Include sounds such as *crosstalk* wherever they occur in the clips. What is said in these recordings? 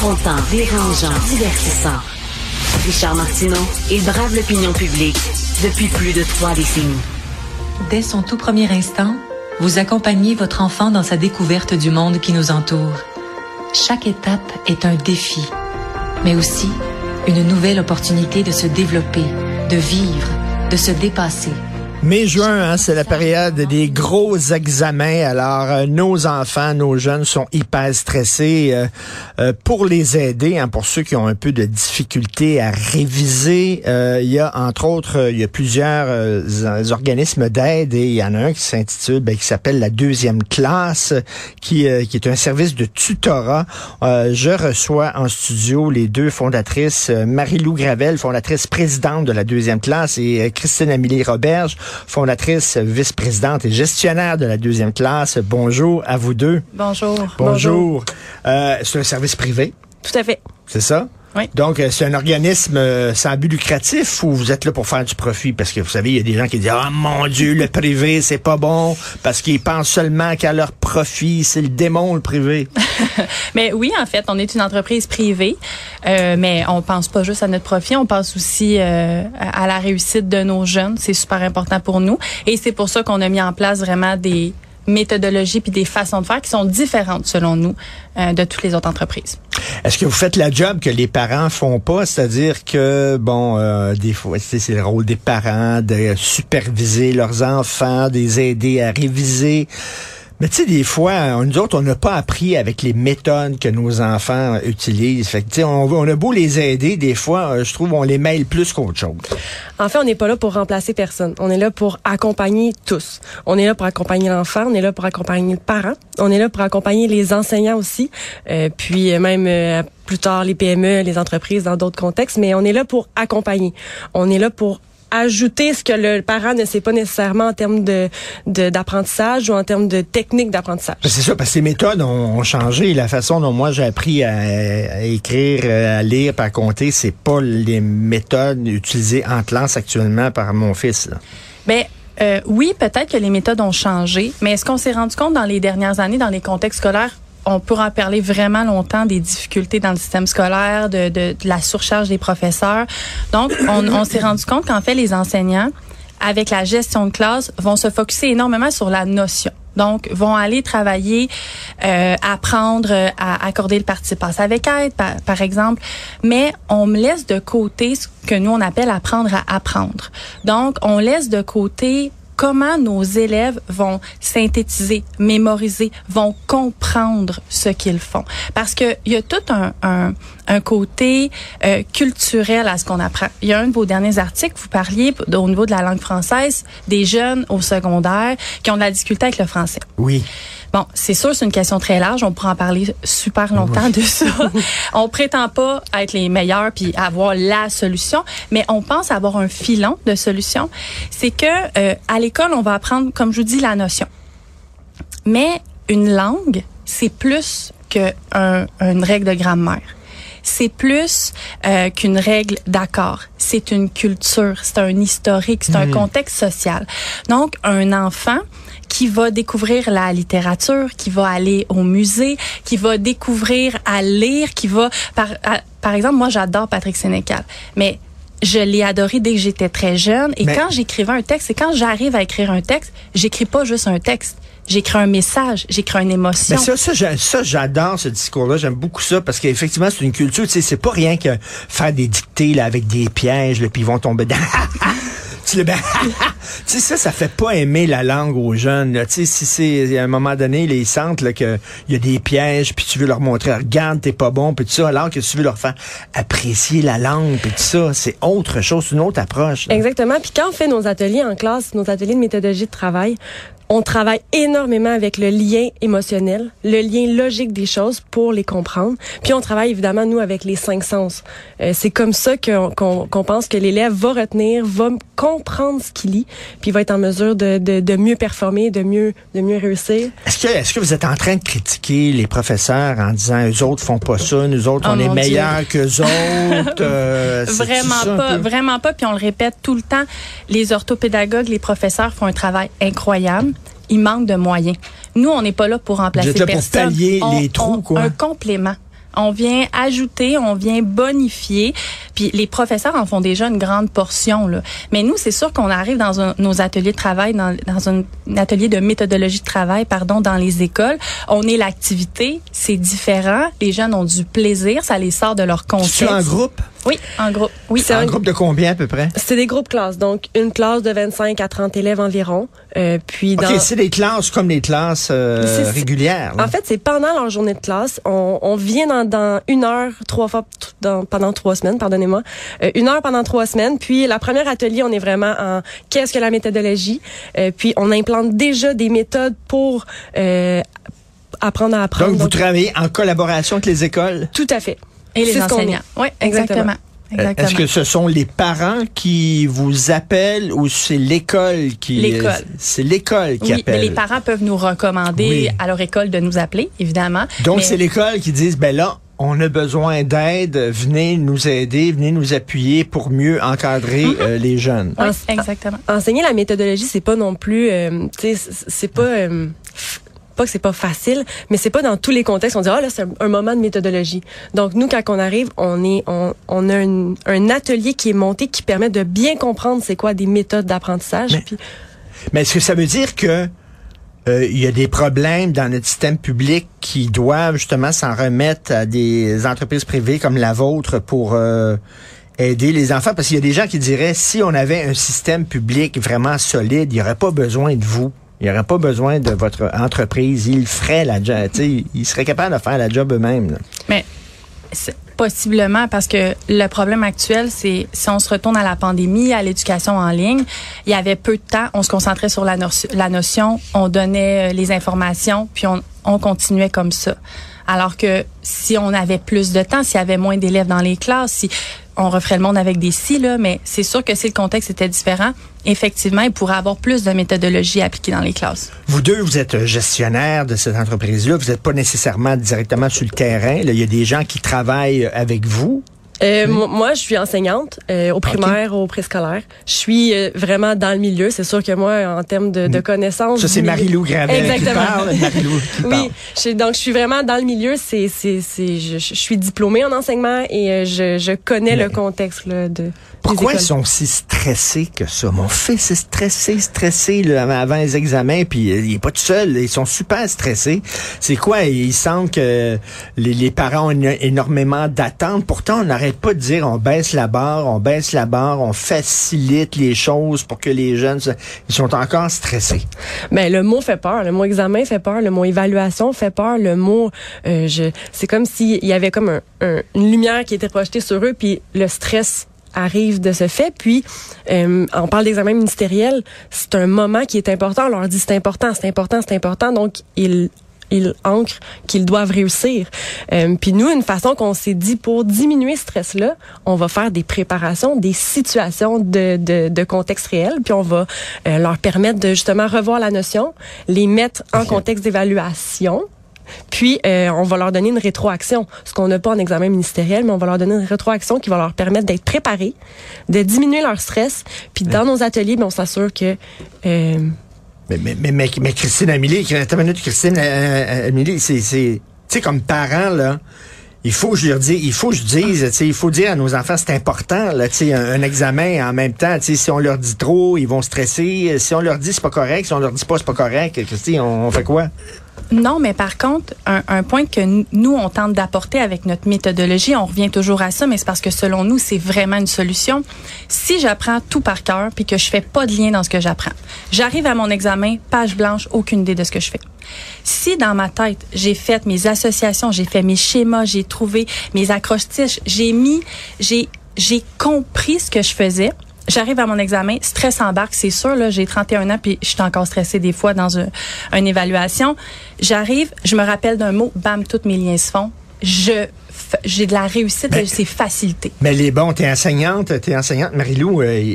Confrontant, dérangeant, divertissant. Richard Martineau, il brave l'opinion publique depuis plus de trois décennies. Dès son tout premier instant, vous accompagnez votre enfant dans sa découverte du monde qui nous entoure. Chaque étape est un défi, mais aussi une nouvelle opportunité de se développer, de vivre, de se dépasser. Mai-juin, hein, c'est la période des gros examens. Alors, euh, nos enfants, nos jeunes sont hyper stressés. Euh, euh, pour les aider, hein, pour ceux qui ont un peu de difficulté à réviser, il y a entre autres, il y a plusieurs organismes d'aide et il y en a un qui s'intitule, ben, qui s'appelle la deuxième classe, qui, qui est un service de tutorat. je reçois en studio les deux fondatrices, Marie-Lou Gravel, fondatrice présidente de la deuxième classe, et Christine Amélie Roberge, fondatrice, vice-présidente et gestionnaire de la deuxième classe. Bonjour à vous deux. Bonjour. Bonjour. Euh, c'est un service privé. Tout à fait. C'est ça? Oui. Donc, euh, c'est un organisme euh, sans but lucratif ou vous êtes là pour faire du profit? Parce que vous savez, il y a des gens qui disent, ah mon Dieu, le privé, c'est pas bon parce qu'ils pensent seulement qu'à leur profit. C'est le démon, le privé. *laughs* mais oui, en fait, on est une entreprise privée, euh, mais on pense pas juste à notre profit, on pense aussi euh, à la réussite de nos jeunes. C'est super important pour nous. Et c'est pour ça qu'on a mis en place vraiment des méthodologies puis des façons de faire qui sont différentes selon nous euh, de toutes les autres entreprises. Est-ce que vous faites la job que les parents font pas, c'est-à-dire que bon, euh, des fois, c'est le rôle des parents de superviser leurs enfants, de les aider à réviser. Mais tu sais, des fois, nous autres, on n'a pas appris avec les méthodes que nos enfants utilisent. Fait que, on, on a beau les aider, des fois, euh, je trouve, on les mêle plus qu'autre chose. En fait, on n'est pas là pour remplacer personne. On est là pour accompagner tous. On est là pour accompagner l'enfant, on est là pour accompagner le parent, on est là pour accompagner les enseignants aussi, euh, puis euh, même plus tard les PME, les entreprises dans d'autres contextes, mais on est là pour accompagner. On est là pour ajouter ce que le parent ne sait pas nécessairement en termes de d'apprentissage ou en termes de technique d'apprentissage. Ben, c'est ça, parce que les méthodes ont, changé. La façon dont moi j'ai appris à, écrire, à lire, à compter, c'est pas les méthodes utilisées en classe actuellement par mon fils. Là. Mais ben, euh, oui, peut-être que les méthodes ont changé, mais est-ce qu'on s'est rendu compte dans les dernières années, dans les contextes scolaires, on pourra en parler vraiment longtemps des difficultés dans le système scolaire, de, de, la surcharge des professeurs. Donc, on, on s'est rendu compte qu'en fait, les enseignants, avec la gestion de classe, vont se focuser énormément sur la notion. Donc, vont aller travailler, euh, apprendre à accorder le participe avec aide, par, par, exemple. Mais on me laisse de côté ce que nous, on appelle apprendre à apprendre. Donc, on laisse de côté comment nos élèves vont synthétiser, mémoriser, vont comprendre ce qu'ils font? Parce que il y a tout un, un, un côté euh, culturel à ce qu'on apprend. Il y a un de vos derniers articles, vous parliez au niveau de la langue française des jeunes au secondaire qui ont de la difficulté avec le français. Oui. Bon, c'est sûr, c'est une question très large. On pourra en parler super longtemps de ça. *laughs* on prétend pas être les meilleurs puis avoir la solution, mais on pense avoir un filon de solution. C'est que euh, à l'école, on va apprendre, comme je vous dis, la notion. Mais une langue, c'est plus qu'une une règle de grammaire c'est plus euh, qu'une règle d'accord. C'est une culture, c'est un historique, c'est un mmh. contexte social. Donc, un enfant qui va découvrir la littérature, qui va aller au musée, qui va découvrir à lire, qui va par par exemple moi j'adore Patrick Sénécal, mais je l'ai adoré dès que j'étais très jeune. Et quand j'écrivais un texte et quand j'arrive à écrire un texte, j'écris pas juste un texte j'écris un message, j'écris une émotion. Mais ça, ça, j'adore ce discours-là. J'aime beaucoup ça parce qu'effectivement, c'est une culture. Tu sais, c'est pas rien que faire des dictées là, avec des pièges, là, puis ils vont tomber dans. *laughs* *laughs* tu sais, ça, ça fait pas aimer la langue aux jeunes. Tu sais, si c'est à un moment donné, ils sentent qu'il y a des pièges, puis tu veux leur montrer, regarde, t'es pas bon, puis tout ça, alors que tu veux leur faire apprécier la langue, puis tout ça, c'est autre chose, une autre approche. Exactement. Puis quand on fait nos ateliers en classe, nos ateliers de méthodologie de travail, on travaille énormément avec le lien émotionnel, le lien logique des choses pour les comprendre. Puis on travaille évidemment, nous, avec les cinq sens. Euh, c'est comme ça qu'on pense que l'élève va retenir, va comprendre ce qu'il lit, puis va être en mesure de, de, de, mieux performer, de mieux, de mieux réussir. Est-ce que, est-ce que vous êtes en train de critiquer les professeurs en disant, eux autres font pas ça, nous autres, oh on est meilleurs qu'eux *laughs* autres? Euh, vraiment pas, vraiment pas. Puis on le répète tout le temps, les orthopédagogues, les professeurs font un travail incroyable il manque de moyens. Nous, on n'est pas là pour remplacer Vous êtes là pour pallier les trous, quoi. Un complément On vient ajouter, on vient bonifier. Puis les professeurs en font déjà une grande portion. Là. Mais nous, c'est sûr qu'on arrive dans un, nos ateliers de travail, dans, dans un, atelier de méthodologie de travail, pardon, dans les écoles. On est l'activité, c'est différent. Les jeunes ont du plaisir, ça les sort de leur contexte. Un groupe? Oui, en groupe. Oui, c'est un, groupe de combien à peu près? C'est des groupes classes, donc une classe de 25 à 30 élèves environ. Euh, puis dans... Ok, c'est des classes comme des classes euh, régulières. En fait, c'est pendant leur journée de classe, on, on vient dans, dans, une heure trois fois dans, pendant trois semaines, pardonnez-moi, euh, une heure pendant trois semaines. Puis la première atelier, on est vraiment en qu'est-ce que la méthodologie? Euh, puis on implante déjà des méthodes pour euh, apprendre à apprendre. Donc, vous travaillez en collaboration avec les écoles? Tout à fait. Et les enseignants. Oui, exactement. exactement. Est-ce que ce sont les parents qui vous appellent ou c'est l'école qui l'école c'est l'école qui oui, appelle? mais les parents peuvent nous recommander à leur école de nous appeler évidemment. Donc c'est l'école qui dit ben là on a besoin d'aide, venez nous aider, venez nous appuyer pour mieux encadrer mm-hmm. euh, les jeunes. Oui, exactement. Enseigner la méthodologie, c'est pas non plus, euh, c'est pas euh, pas que c'est pas facile, mais c'est pas dans tous les contextes. On dit ah là c'est un, moment de méthodologie. Donc nous quand on arrive, on est on, on a un, un, atelier qui est monté qui permet de bien comprendre c'est quoi des méthodes d'apprentissage. Mais, mais est-ce que ça veut dire que euh, il y a des problèmes dans notre système public qui doivent justement s'en remettre à des entreprises privées comme la vôtre pour euh, aider les enfants? Parce qu'il y a des gens qui diraient, si on avait un système public vraiment solide, il n'y aurait pas besoin de vous. Il n'y aurait pas besoin de votre entreprise. Ils feraient la job. Ils seraient capables de faire la job eux-mêmes. Mais Possiblement parce que le problème actuel, c'est si on se retourne à la pandémie, à l'éducation en ligne, il y avait peu de temps, on se concentrait sur la, la notion, on donnait euh, les informations, puis on, on continuait comme ça. Alors que si on avait plus de temps, s'il y avait moins d'élèves dans les classes, si on referait le monde avec des si, là, mais c'est sûr que si le contexte était différent, effectivement, il pourrait avoir plus de méthodologie appliquée dans les classes. Vous deux, vous êtes gestionnaire de cette entreprise-là. Vous n'êtes pas nécessairement directement sur le terrain. il y a des gens qui travaillent avec vous. Euh, moi, je suis enseignante euh, au primaire, au préscolaire. Je suis euh, vraiment dans le milieu. C'est sûr que moi, en termes de, de mm. connaissances... Ça, c'est Marie-Lou Gravel Exactement. qui parle. Marie-Lou *laughs* oui, je, donc je suis vraiment dans le milieu. C'est, c'est, c'est, je, je, suis diplômée en enseignement et euh, je, je connais le contexte là, de pourquoi ils sont si stressés que ça? Mon fils est stressé, stressé là, avant les examens, puis il est pas tout seul. Ils sont super stressés. C'est quoi? Ils sentent que les, les parents ont énormément d'attentes. Pourtant, on pas dire on baisse la barre, on baisse la barre, on facilite les choses pour que les jeunes... Ils sont encore stressés. Mais le mot fait peur. Le mot examen fait peur. Le mot évaluation fait peur. Le mot... Euh, je, c'est comme s'il y avait comme un, une lumière qui était projetée sur eux, puis le stress arrive de ce fait. Puis, euh, on parle d'examen ministériel, c'est un moment qui est important. On leur dit c'est important, c'est important, c'est important. Donc, ils ils ancrent qu'ils doivent réussir. Euh, puis nous, une façon qu'on s'est dit pour diminuer ce stress-là, on va faire des préparations, des situations de, de, de contexte réel, puis on va euh, leur permettre de justement revoir la notion, les mettre en contexte d'évaluation, puis, euh, on va leur donner une rétroaction, ce qu'on n'a pas en examen ministériel, mais on va leur donner une rétroaction qui va leur permettre d'être préparés, de diminuer leur stress. Puis, dans nos ateliers, ben, on s'assure que... Euh, mais, mais, mais, mais, Christine Amélie, minute, Christine euh, Amélie, c'est, tu sais, comme parent, là, il faut que je leur dise, il faut que je dise, il faut dire à nos enfants, c'est important, là, un, un examen en même temps, si on leur dit trop, ils vont stresser. Si on leur dit c'est pas correct, si on leur dit pas c'est pas correct, Christine, on fait quoi? Non, mais par contre, un, point que nous, on tente d'apporter avec notre méthodologie, on revient toujours à ça, mais c'est parce que selon nous, c'est vraiment une solution. Si j'apprends tout par cœur puis que je fais pas de lien dans ce que j'apprends, j'arrive à mon examen, page blanche, aucune idée de ce que je fais. Si dans ma tête, j'ai fait mes associations, j'ai fait mes schémas, j'ai trouvé mes accroches-tiges, j'ai mis, j'ai, j'ai compris ce que je faisais, j'arrive à mon examen, stress embarque, c'est sûr. Là, j'ai 31 ans puis je suis encore stressée des fois dans une, une évaluation. J'arrive, je me rappelle d'un mot, bam, tous mes liens se font. Je j'ai de la réussite, c'est facilité. Mais les bons, t'es enseignante, t'es enseignante, Marie-Lou, euh,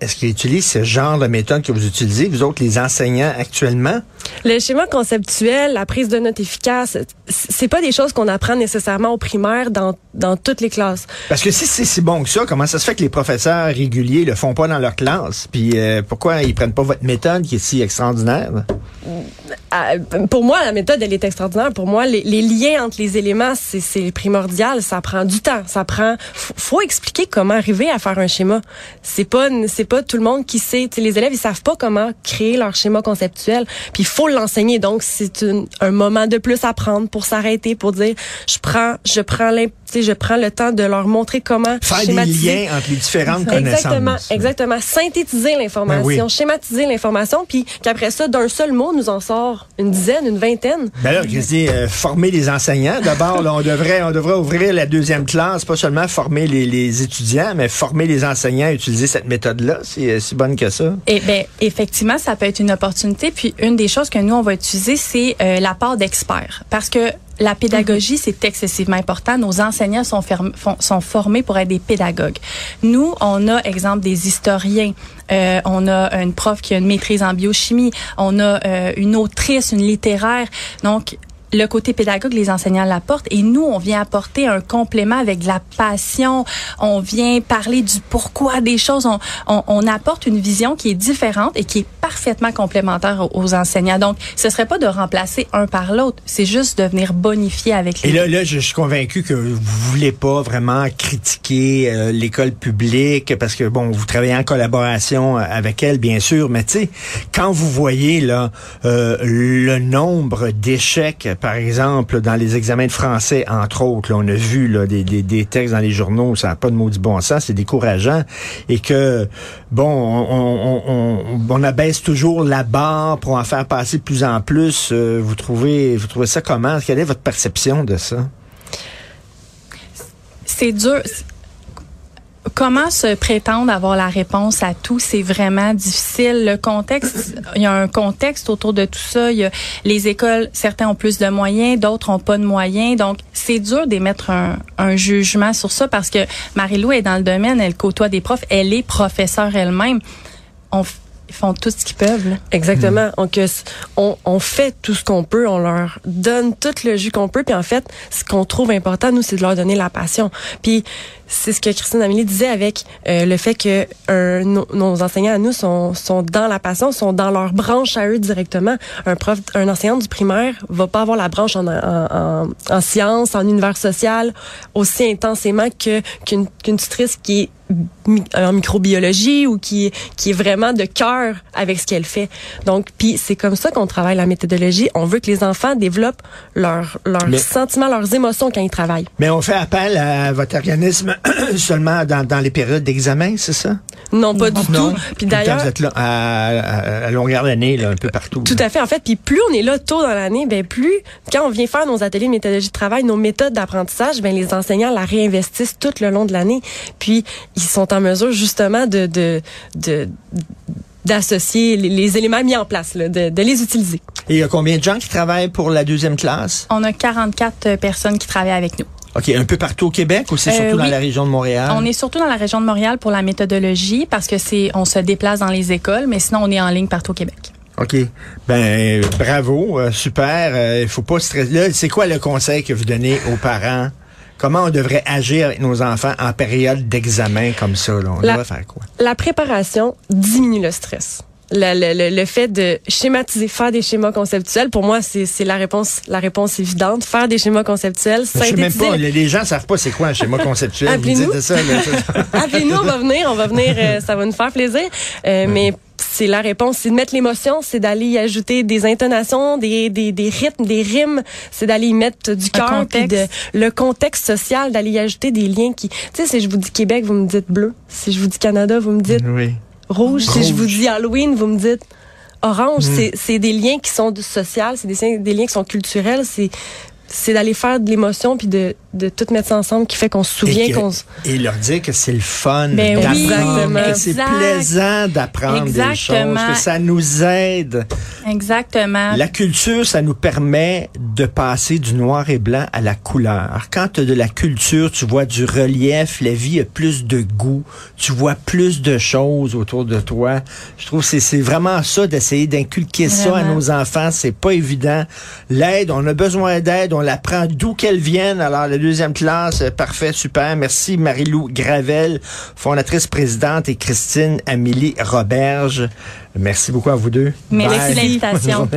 est-ce qu'ils utilisent ce genre de méthode que vous utilisez, vous autres, les enseignants actuellement? Le schéma conceptuel, la prise de notes efficace, c'est pas des choses qu'on apprend nécessairement au primaire dans, dans toutes les classes. Parce que si c'est si bon que ça, comment ça se fait que les professeurs réguliers le font pas dans leur classe? Puis euh, pourquoi ils prennent pas votre méthode qui est si extraordinaire? Euh, pour moi, la méthode, elle est extraordinaire. Pour moi, les, liens entre les éléments, c'est c'est primordial. Ça prend du temps. Ça prend. Faut, faut expliquer comment arriver à faire un schéma. C'est pas, c'est pas tout le monde qui sait. Les élèves, ils savent pas comment créer leur schéma conceptuel. Puis il faut l'enseigner. Donc c'est un moment de plus à prendre pour s'arrêter, pour dire, je prends, je prends je prends le temps de leur montrer comment faire des liens entre les différentes exactement, connaissances. Exactement, synthétiser l'information, Ben oui. schématiser l'information, puis qu'après ça, d'un seul mot, nous en sort une dizaine, une vingtaine. Ben là, je dis, euh, former les enseignants. D'abord, on devrait, on devrait ouvrir la deuxième classe, pas seulement former les, les étudiants, mais former les enseignants à utiliser cette méthode-là. C'est euh, si bonne que ça. Et ben effectivement, ça peut être une opportunité. Puis une des choses que nous on va utiliser, c'est euh, l'apport d'experts, parce que la pédagogie, c'est excessivement important. Nos enseignants sont, ferm- font- sont formés pour être des pédagogues. Nous, on a, exemple, des historiens. Euh, on a une prof qui a une maîtrise en biochimie. On a euh, une autrice, une littéraire. Donc, le côté pédagogue, les enseignants l'apportent et nous, on vient apporter un complément avec de la passion. On vient parler du pourquoi des choses. On, on, on apporte une vision qui est différente et qui est parfaitement complémentaire aux, enseignants. Donc, ce serait pas de remplacer un par l'autre, c'est juste de venir bonifier avec les Et là, là, je suis convaincu que vous voulez pas vraiment critiquer euh, l'école publique parce que bon, vous travaillez en collaboration avec elle, bien sûr, mais tu sais, quand vous voyez là euh, le nombre d'échecs, par exemple, dans les examens de français, entre autres, on a vu des, des textes dans les journaux, ça n'a pas de maudit bon sens, c'est décourageant, et que bon, on, on, on, on abaisse toujours la barre pour en faire passer de plus en plus. Euh, vous trouvez, vous trouvez ça comment? Quelle est votre perception de ça? C'est dur. Comment se prétendre avoir la réponse à tout, c'est vraiment difficile. Le contexte, il y a un contexte autour de tout ça. Il y a les écoles, certains ont plus de moyens, d'autres ont pas de moyens. Donc, c'est dur d'émettre un, jugement sur ça parce que Marie-Lou est dans le domaine, elle côtoie des profs, elle est professeure elle-même. On, ils font tout ce qu'ils peuvent. Exactement. Donc, euh, on, on fait tout ce qu'on peut, on leur donne tout le jus qu'on peut, puis en fait, ce qu'on trouve important, nous, c'est de leur donner la passion. Puis c'est ce que Christine Amélie disait avec euh, le fait que euh, nos, nos enseignants à nous sont, sont dans la passion, sont dans leur branche à eux directement. Un prof, un enseignant du primaire va pas avoir la branche en, en, en, en sciences, en univers social aussi intensément que qu'une qu'une tutrice qui est mi- en microbiologie ou qui qui est vraiment de cœur avec ce qu'elle fait. Donc puis c'est comme ça qu'on travaille la méthodologie. On veut que les enfants développent leurs leurs sentiments, leurs émotions quand ils travaillent. Mais on fait appel à votre organisme *clears throat* seulement dans, dans les périodes d'examen, c'est ça? Non, pas du Non. tout. Puis d'ailleurs, vous êtes là à, à, à longueur d'année, là, un peu partout. Tout là. à fait. En fait, puis plus on est là tôt dans l'année, ben plus quand on vient faire nos ateliers de méthodologie de travail, nos méthodes d'apprentissage, ben les enseignants la réinvestissent tout le long de l'année. Puis ils sont en mesure justement de de de d'associer les, les éléments mis en place, là, de, de les utiliser. Et il y a combien de gens qui travaillent pour la deuxième classe? On a 44 personnes qui travaillent avec nous. OK, un peu partout au Québec ou c'est Euh, surtout dans la région de Montréal? On est surtout dans la région de Montréal pour la méthodologie parce que c'est on se déplace dans les écoles, mais sinon on est en ligne partout au Québec. OK. Ben, bravo, euh, super. Il faut pas stresser. Là, c'est quoi le conseil que vous donnez aux parents? Comment on devrait agir avec nos enfants en période d'examen comme ça? Là? On La- devrait faire quoi? La préparation diminue le stress. Le, le, le, le fait de schématiser, faire des schémas conceptuels, pour moi, c'est c'est la réponse, la réponse évidente. Faire des schémas conceptuels, Je sais même pas, les gens savent pas c'est quoi un schéma conceptuel. Appelez-nous. dites ça, là. *laughs* Appelez-nous, on va venir, on va venir, euh, ça va nous faire plaisir. Euh, Mais c'est la réponse, c'est de mettre l'émotion, c'est d'aller y ajouter des intonations, des, des, des rythmes, des rimes, c'est d'aller y mettre du cœur, puis de contexte. le contexte social, d'aller y ajouter des liens qui, tu sais, si je vous dis Québec, vous me dites bleu. Si je vous dis Canada, vous me dites oui. Rouge. Si je vous dis Halloween, vous me dites orange. C'est C'est des liens qui sont de social, c'est des, des liens qui sont culturels. C'est c'est d'aller faire de l'émotion puis de, de tout mettre ça ensemble qui fait qu'on se souvient qu'on se et leur dire que c'est le fun Ben d'apprendre, oui, que c'est plaisant d'apprendre des choses, que ça nous aide. Exactement. La culture, ça nous permet de passer du noir et blanc à la couleur. Quand tu as de la culture, tu vois du relief, la vie a plus de goût, tu vois plus de choses autour de toi. Je trouve que c'est- c'est vraiment ça d'essayer d'inculquer ça à nos enfants, c'est pas évident. L'aide, on a besoin d'aide, on la prend d'où qu'elle vienne. Alors la deuxième classe, euh, parfait, super. Merci Marie-Lou Gravel, fondatrice présidente et Christine Amélie Roberge. Merci beaucoup à vous deux. Merci de l'invitation.